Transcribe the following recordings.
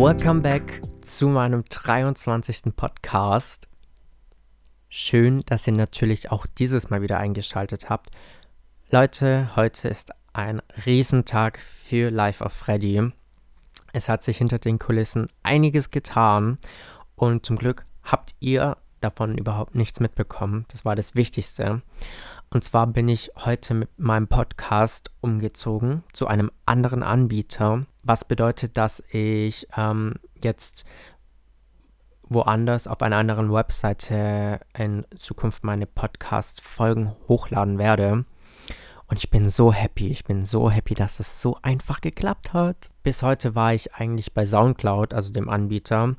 Welcome back zu meinem 23. Podcast. Schön, dass ihr natürlich auch dieses Mal wieder eingeschaltet habt. Leute, heute ist ein Riesentag für Life of Freddy. Es hat sich hinter den Kulissen einiges getan und zum Glück habt ihr davon überhaupt nichts mitbekommen. Das war das Wichtigste. Und zwar bin ich heute mit meinem Podcast umgezogen zu einem anderen Anbieter, was bedeutet, dass ich ähm, jetzt woanders auf einer anderen Webseite in Zukunft meine Podcast-Folgen hochladen werde. Und ich bin so happy, ich bin so happy, dass das so einfach geklappt hat. Bis heute war ich eigentlich bei SoundCloud, also dem Anbieter.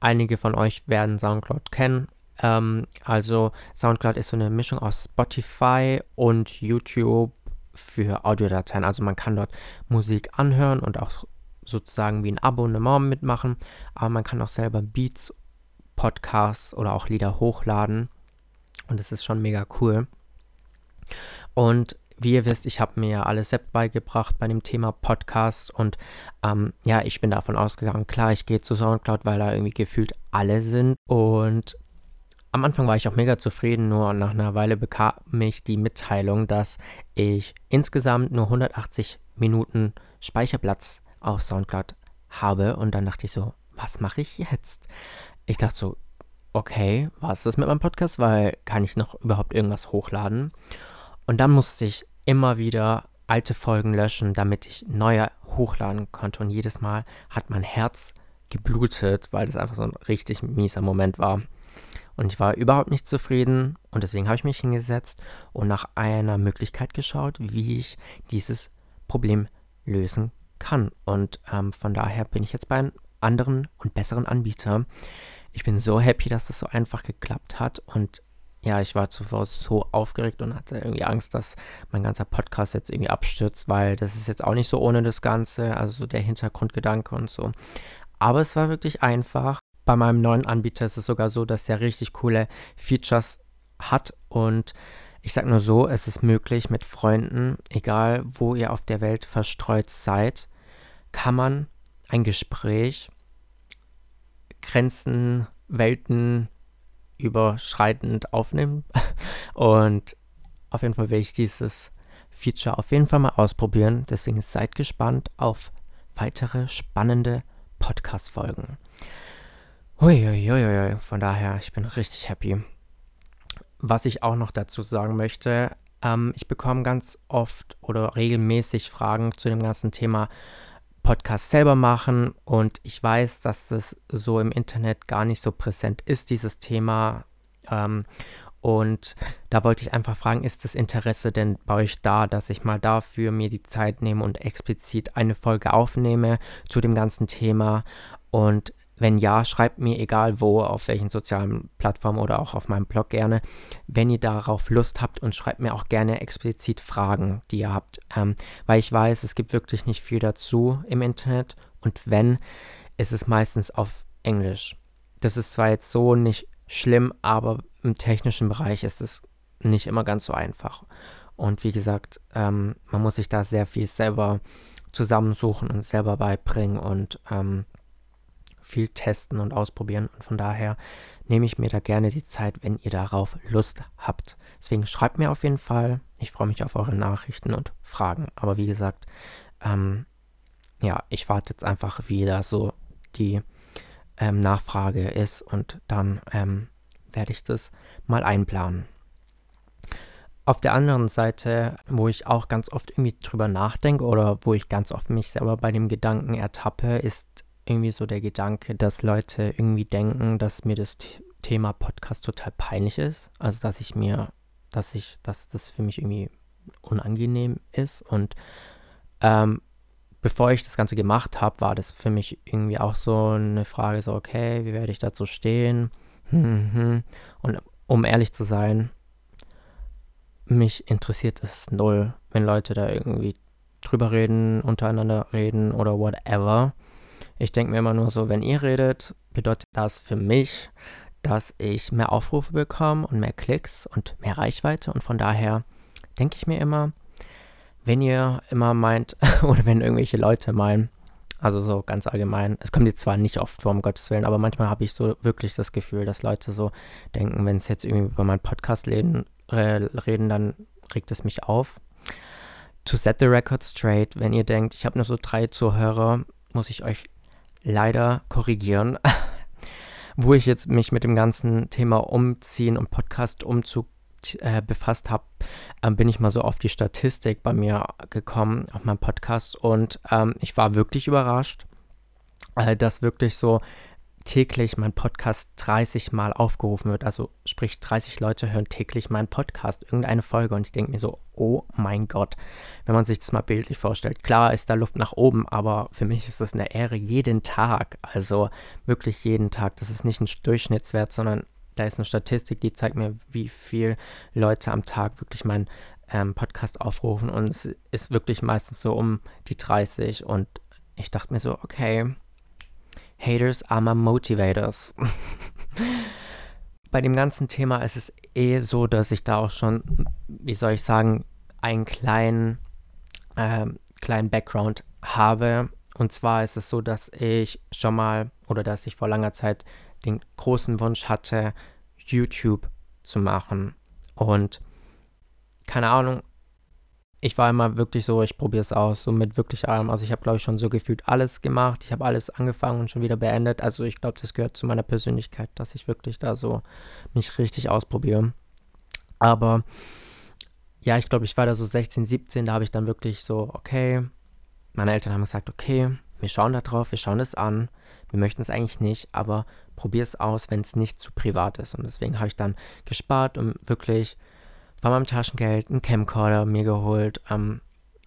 Einige von euch werden SoundCloud kennen. Ähm, also SoundCloud ist so eine Mischung aus Spotify und YouTube für Audiodateien. Also man kann dort Musik anhören und auch sozusagen wie ein Abonnement mitmachen. Aber man kann auch selber Beats, Podcasts oder auch Lieder hochladen. Und das ist schon mega cool. Und wie ihr wisst, ich habe mir alles selbst beigebracht bei dem Thema Podcast und ähm, ja, ich bin davon ausgegangen, klar, ich gehe zu Soundcloud, weil da irgendwie gefühlt alle sind und am Anfang war ich auch mega zufrieden, nur nach einer Weile bekam ich die Mitteilung, dass ich insgesamt nur 180 Minuten Speicherplatz auf Soundcloud habe und dann dachte ich so, was mache ich jetzt? Ich dachte so, okay, was ist das mit meinem Podcast, weil kann ich noch überhaupt irgendwas hochladen? Und dann musste ich immer wieder alte Folgen löschen, damit ich neue hochladen konnte. Und jedes Mal hat mein Herz geblutet, weil das einfach so ein richtig mieser Moment war. Und ich war überhaupt nicht zufrieden und deswegen habe ich mich hingesetzt und nach einer Möglichkeit geschaut, wie ich dieses Problem lösen kann. Und ähm, von daher bin ich jetzt bei einem anderen und besseren Anbieter. Ich bin so happy, dass das so einfach geklappt hat und ja, ich war zuvor so aufgeregt und hatte irgendwie Angst, dass mein ganzer Podcast jetzt irgendwie abstürzt, weil das ist jetzt auch nicht so ohne das Ganze, also so der Hintergrundgedanke und so. Aber es war wirklich einfach. Bei meinem neuen Anbieter ist es sogar so, dass er richtig coole Features hat und ich sag nur so, es ist möglich mit Freunden, egal wo ihr auf der Welt verstreut seid, kann man ein Gespräch, Grenzen, Welten, überschreitend aufnehmen. Und auf jeden Fall will ich dieses Feature auf jeden Fall mal ausprobieren. Deswegen seid gespannt auf weitere spannende Podcast-Folgen. Huiuiuiui, von daher, ich bin richtig happy. Was ich auch noch dazu sagen möchte, ähm, ich bekomme ganz oft oder regelmäßig Fragen zu dem ganzen Thema Podcast selber machen und ich weiß, dass das so im Internet gar nicht so präsent ist, dieses Thema. Ähm, und da wollte ich einfach fragen, ist das Interesse denn bei euch da, dass ich mal dafür mir die Zeit nehme und explizit eine Folge aufnehme zu dem ganzen Thema? Und wenn ja, schreibt mir egal wo, auf welchen sozialen Plattformen oder auch auf meinem Blog gerne, wenn ihr darauf Lust habt und schreibt mir auch gerne explizit Fragen, die ihr habt. Ähm, weil ich weiß, es gibt wirklich nicht viel dazu im Internet und wenn, ist es meistens auf Englisch. Das ist zwar jetzt so nicht schlimm, aber im technischen Bereich ist es nicht immer ganz so einfach. Und wie gesagt, ähm, man muss sich da sehr viel selber zusammensuchen und selber beibringen und ähm, viel testen und ausprobieren. Und von daher nehme ich mir da gerne die Zeit, wenn ihr darauf Lust habt. Deswegen schreibt mir auf jeden Fall. Ich freue mich auf eure Nachrichten und Fragen. Aber wie gesagt, ähm, ja, ich warte jetzt einfach, wie da so die ähm, Nachfrage ist und dann ähm, werde ich das mal einplanen. Auf der anderen Seite, wo ich auch ganz oft irgendwie drüber nachdenke oder wo ich ganz oft mich selber bei dem Gedanken ertappe, ist irgendwie so der Gedanke, dass Leute irgendwie denken, dass mir das Thema Podcast total peinlich ist. Also dass ich mir, dass ich, dass das für mich irgendwie unangenehm ist. Und ähm, bevor ich das Ganze gemacht habe, war das für mich irgendwie auch so eine Frage, so, okay, wie werde ich dazu stehen? Und um ehrlich zu sein, mich interessiert es null, wenn Leute da irgendwie drüber reden, untereinander reden oder whatever. Ich denke mir immer nur so, wenn ihr redet, bedeutet das für mich, dass ich mehr Aufrufe bekomme und mehr Klicks und mehr Reichweite. Und von daher denke ich mir immer, wenn ihr immer meint oder wenn irgendwelche Leute meinen, Also so ganz allgemein. Es kommt jetzt zwar nicht oft vor, um Gottes Willen, aber manchmal habe ich so wirklich das Gefühl, dass Leute so denken, wenn es jetzt irgendwie über meinen Podcast reden, reden, dann regt es mich auf. To set the record straight, wenn ihr denkt, ich habe nur so drei Zuhörer, muss ich euch leider korrigieren. Wo ich jetzt mich mit dem ganzen Thema Umziehen und Podcast-Umzug äh, befasst habe, ähm, bin ich mal so auf die Statistik bei mir gekommen, auf meinem Podcast. Und ähm, ich war wirklich überrascht, äh, dass wirklich so täglich mein Podcast 30 Mal aufgerufen wird. Also sprich, 30 Leute hören täglich meinen Podcast, irgendeine Folge. Und ich denke mir so, oh mein Gott, wenn man sich das mal bildlich vorstellt. Klar ist da Luft nach oben, aber für mich ist das eine Ehre jeden Tag. Also wirklich jeden Tag. Das ist nicht ein Durchschnittswert, sondern da ist eine Statistik, die zeigt mir, wie viele Leute am Tag wirklich meinen ähm, Podcast aufrufen und es ist wirklich meistens so um die 30 und ich dachte mir so, okay, Haters are my motivators. Bei dem ganzen Thema ist es eh so, dass ich da auch schon, wie soll ich sagen, einen kleinen, äh, kleinen Background habe. Und zwar ist es so, dass ich schon mal oder dass ich vor langer Zeit den großen Wunsch hatte, YouTube zu machen. Und keine Ahnung, ich war immer wirklich so, ich probiere es aus, so mit wirklich allem. Also ich habe, glaube ich, schon so gefühlt alles gemacht. Ich habe alles angefangen und schon wieder beendet. Also ich glaube, das gehört zu meiner Persönlichkeit, dass ich wirklich da so mich richtig ausprobiere. Aber ja, ich glaube, ich war da so 16, 17, da habe ich dann wirklich so, okay, meine Eltern haben gesagt, okay, wir schauen da drauf, wir schauen es an. Wir möchten es eigentlich nicht, aber probier es aus, wenn es nicht zu privat ist. Und deswegen habe ich dann gespart und wirklich von meinem Taschengeld einen Camcorder mir geholt ähm,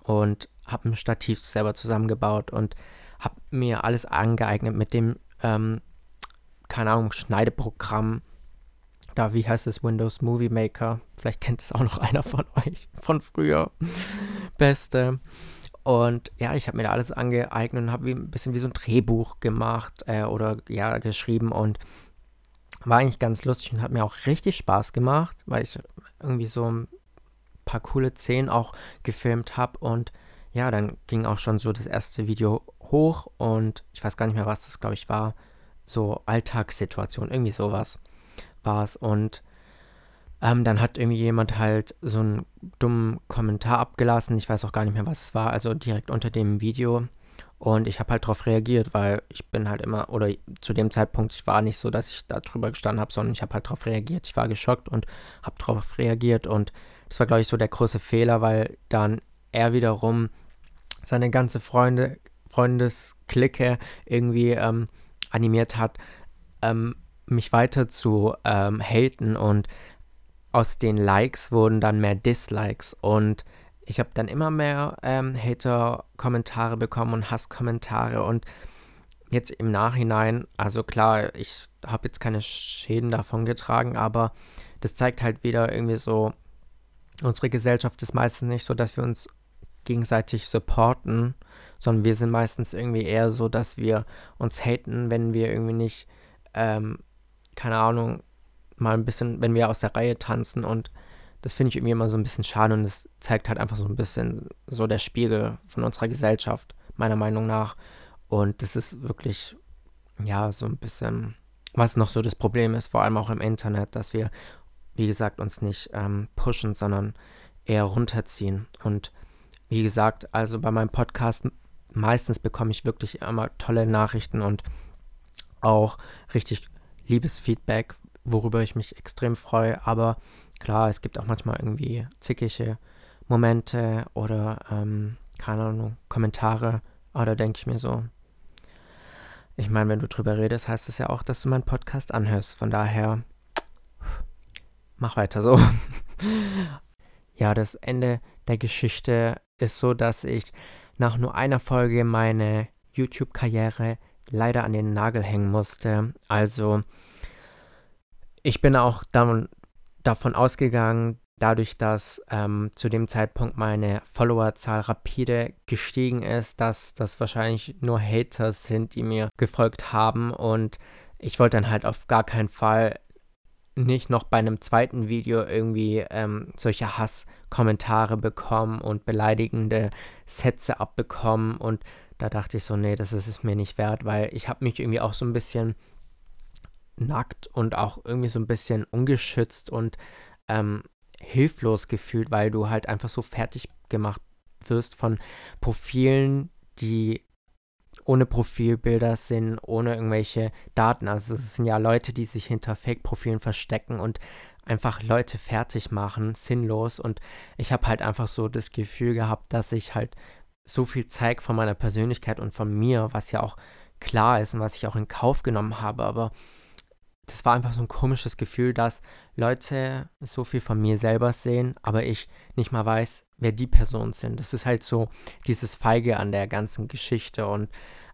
und habe ein Stativ selber zusammengebaut und habe mir alles angeeignet mit dem, ähm, keine Ahnung, Schneideprogramm. Da, wie heißt es, Windows Movie Maker? Vielleicht kennt es auch noch einer von euch von früher. Beste. Und ja, ich habe mir da alles angeeignet und habe ein bisschen wie so ein Drehbuch gemacht äh, oder ja, geschrieben und war eigentlich ganz lustig und hat mir auch richtig Spaß gemacht, weil ich irgendwie so ein paar coole Szenen auch gefilmt habe und ja, dann ging auch schon so das erste Video hoch und ich weiß gar nicht mehr, was das, glaube ich, war. So Alltagssituation, irgendwie sowas war es. Und ähm, dann hat irgendwie jemand halt so einen dummen Kommentar abgelassen. Ich weiß auch gar nicht mehr, was es war. Also direkt unter dem Video. Und ich habe halt darauf reagiert, weil ich bin halt immer, oder zu dem Zeitpunkt, ich war nicht so, dass ich da drüber gestanden habe, sondern ich habe halt darauf reagiert. Ich war geschockt und habe darauf reagiert. Und das war, glaube ich, so der große Fehler, weil dann er wiederum seine ganze Freunde, Freundesklicke irgendwie ähm, animiert hat, ähm, mich weiter zu ähm, haten. Und aus den Likes wurden dann mehr Dislikes und ich habe dann immer mehr ähm, Hater-Kommentare bekommen und Hasskommentare und jetzt im Nachhinein, also klar, ich habe jetzt keine Schäden davon getragen, aber das zeigt halt wieder irgendwie so, unsere Gesellschaft ist meistens nicht so, dass wir uns gegenseitig supporten, sondern wir sind meistens irgendwie eher so, dass wir uns haten, wenn wir irgendwie nicht, ähm, keine Ahnung, mal ein bisschen, wenn wir aus der Reihe tanzen und das finde ich irgendwie immer so ein bisschen schade und es zeigt halt einfach so ein bisschen so der Spiegel von unserer Gesellschaft, meiner Meinung nach. Und das ist wirklich, ja, so ein bisschen, was noch so das Problem ist, vor allem auch im Internet, dass wir, wie gesagt, uns nicht ähm, pushen, sondern eher runterziehen. Und wie gesagt, also bei meinem Podcast meistens bekomme ich wirklich immer tolle Nachrichten und auch richtig liebes Feedback, worüber ich mich extrem freue. Aber klar, es gibt auch manchmal irgendwie zickige Momente oder, ähm, keine Ahnung, Kommentare. Aber da denke ich mir so, ich meine, wenn du drüber redest, heißt es ja auch, dass du meinen Podcast anhörst. Von daher, mach weiter so. ja, das Ende der Geschichte ist so, dass ich nach nur einer Folge meine YouTube-Karriere leider an den Nagel hängen musste. Also, ich bin auch davon, davon ausgegangen, dadurch, dass ähm, zu dem Zeitpunkt meine Followerzahl rapide gestiegen ist, dass das wahrscheinlich nur Haters sind, die mir gefolgt haben. Und ich wollte dann halt auf gar keinen Fall nicht noch bei einem zweiten Video irgendwie ähm, solche Hasskommentare bekommen und beleidigende Sätze abbekommen. Und da dachte ich so, nee, das ist es mir nicht wert, weil ich habe mich irgendwie auch so ein bisschen nackt und auch irgendwie so ein bisschen ungeschützt und ähm, hilflos gefühlt, weil du halt einfach so fertig gemacht wirst von Profilen, die ohne Profilbilder sind, ohne irgendwelche Daten. Also es sind ja Leute, die sich hinter Fake-Profilen verstecken und einfach Leute fertig machen, sinnlos. Und ich habe halt einfach so das Gefühl gehabt, dass ich halt so viel zeige von meiner Persönlichkeit und von mir, was ja auch klar ist und was ich auch in Kauf genommen habe. Aber das war einfach so ein komisches Gefühl, dass Leute so viel von mir selber sehen, aber ich nicht mal weiß, wer die Personen sind. Das ist halt so dieses Feige an der ganzen Geschichte und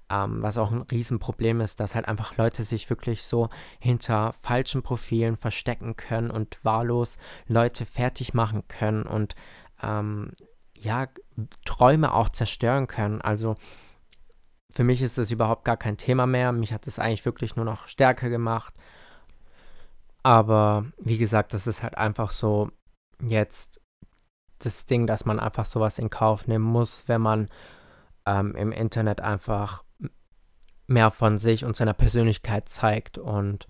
ähm, was auch ein Riesenproblem ist, dass halt einfach Leute sich wirklich so hinter falschen Profilen verstecken können und wahllos Leute fertig machen können und ähm, ja, Träume auch zerstören können. Also für mich ist das überhaupt gar kein Thema mehr. Mich hat es eigentlich wirklich nur noch stärker gemacht. Aber wie gesagt, das ist halt einfach so jetzt das Ding, dass man einfach sowas in Kauf nehmen muss, wenn man ähm, im Internet einfach mehr von sich und seiner Persönlichkeit zeigt. Und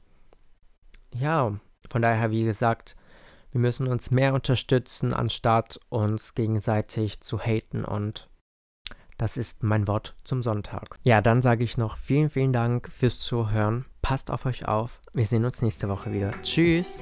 ja, von daher, wie gesagt, wir müssen uns mehr unterstützen, anstatt uns gegenseitig zu haten. Und das ist mein Wort zum Sonntag. Ja, dann sage ich noch vielen, vielen Dank fürs Zuhören. Passt auf euch auf. Wir sehen uns nächste Woche wieder. Tschüss.